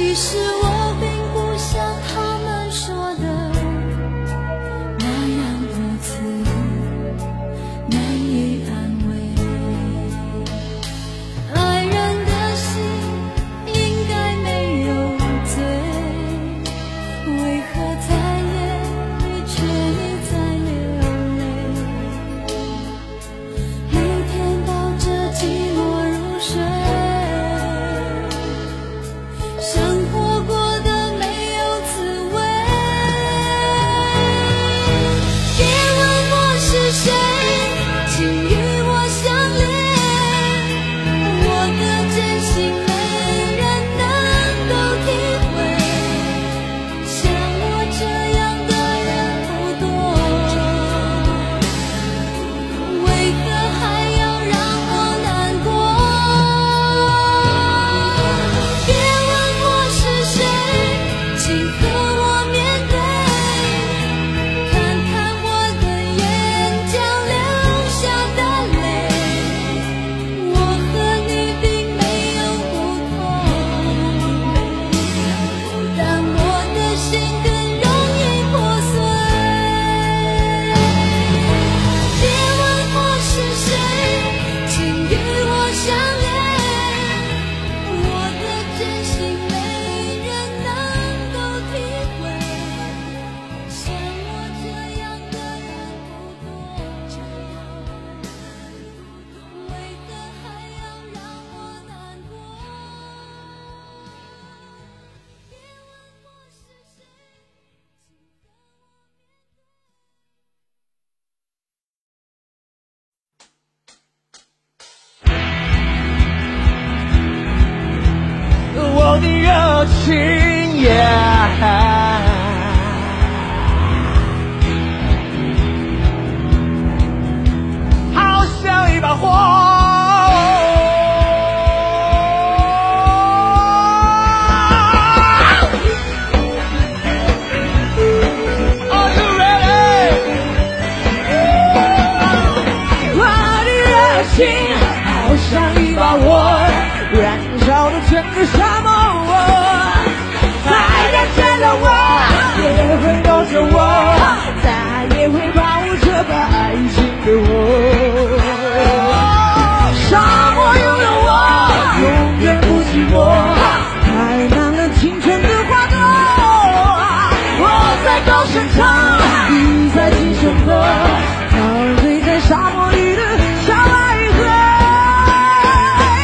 其实我。热情，好像一把火。Are you ready？我的热情好像一把火，燃烧了整个沙漠。我，沙漠有了我，永远不寂寞。开满了青春的花朵，我在高声唱，你在轻声和。陶醉在沙漠里的小爱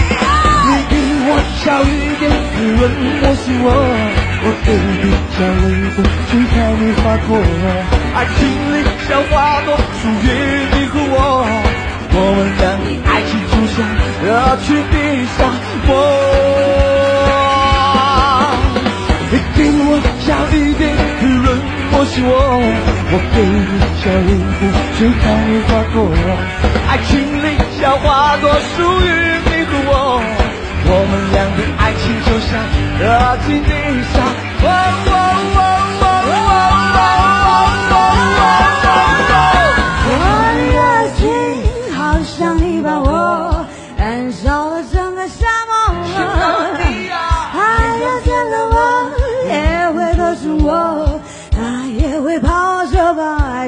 河，你给我小雨点滋润我心窝，我给你小微风吹开你花果。爱情里小花朵属于。我们俩的爱情就像热情的沙漠，你给我小一点，的润我是我，我给你小一点，就开你花朵。爱情里小花朵属于你和我，我们俩的爱情就像热情的沙漠。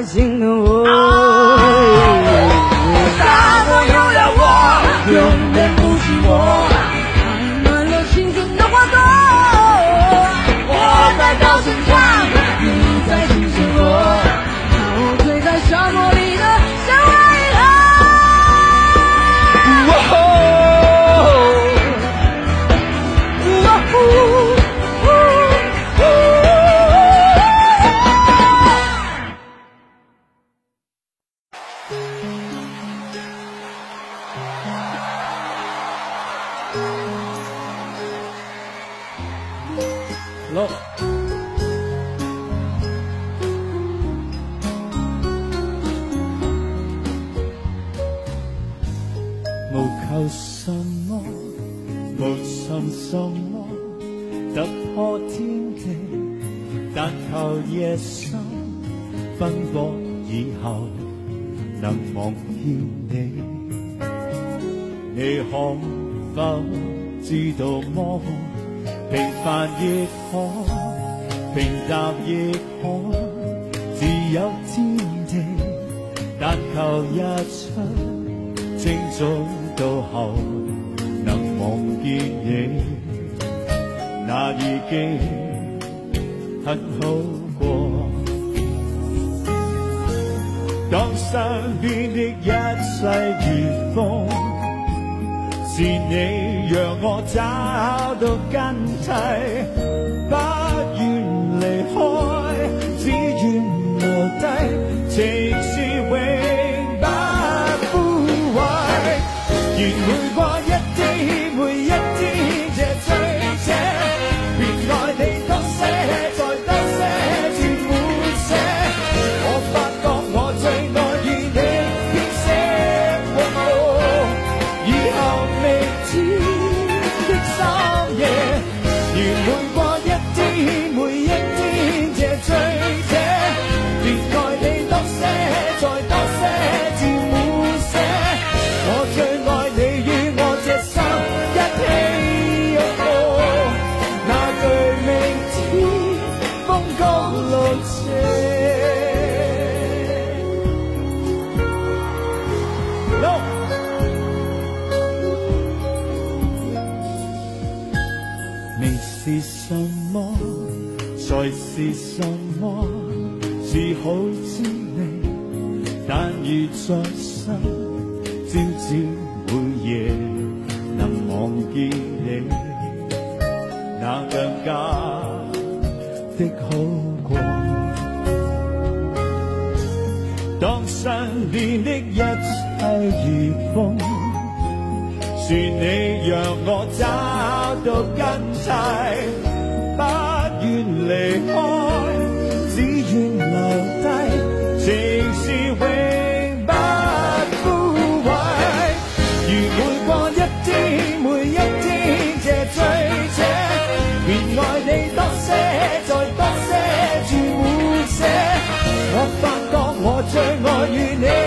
曾经的我。h e l l o 无求什么，无寻什么，突破天地，但求夜深，奔波以后，能望见你。你可否知道么？平凡亦可，平淡亦可，自有天地，但求日出，清早到后能望见你，那已经很好过。当身边的一切如风。是你让我找到根蒂，不愿离开，只愿留低情是永不枯萎。是什么？是好滋味？但如在心，朝朝每夜能忘记你，那更加的好过。当失恋的一切如风，是你让我找到根蒂。愿离开，只愿留低情是永不枯萎。如每过一天，每一天借醉者，愿爱你多些，再多些，越满些。我发觉我最爱与你。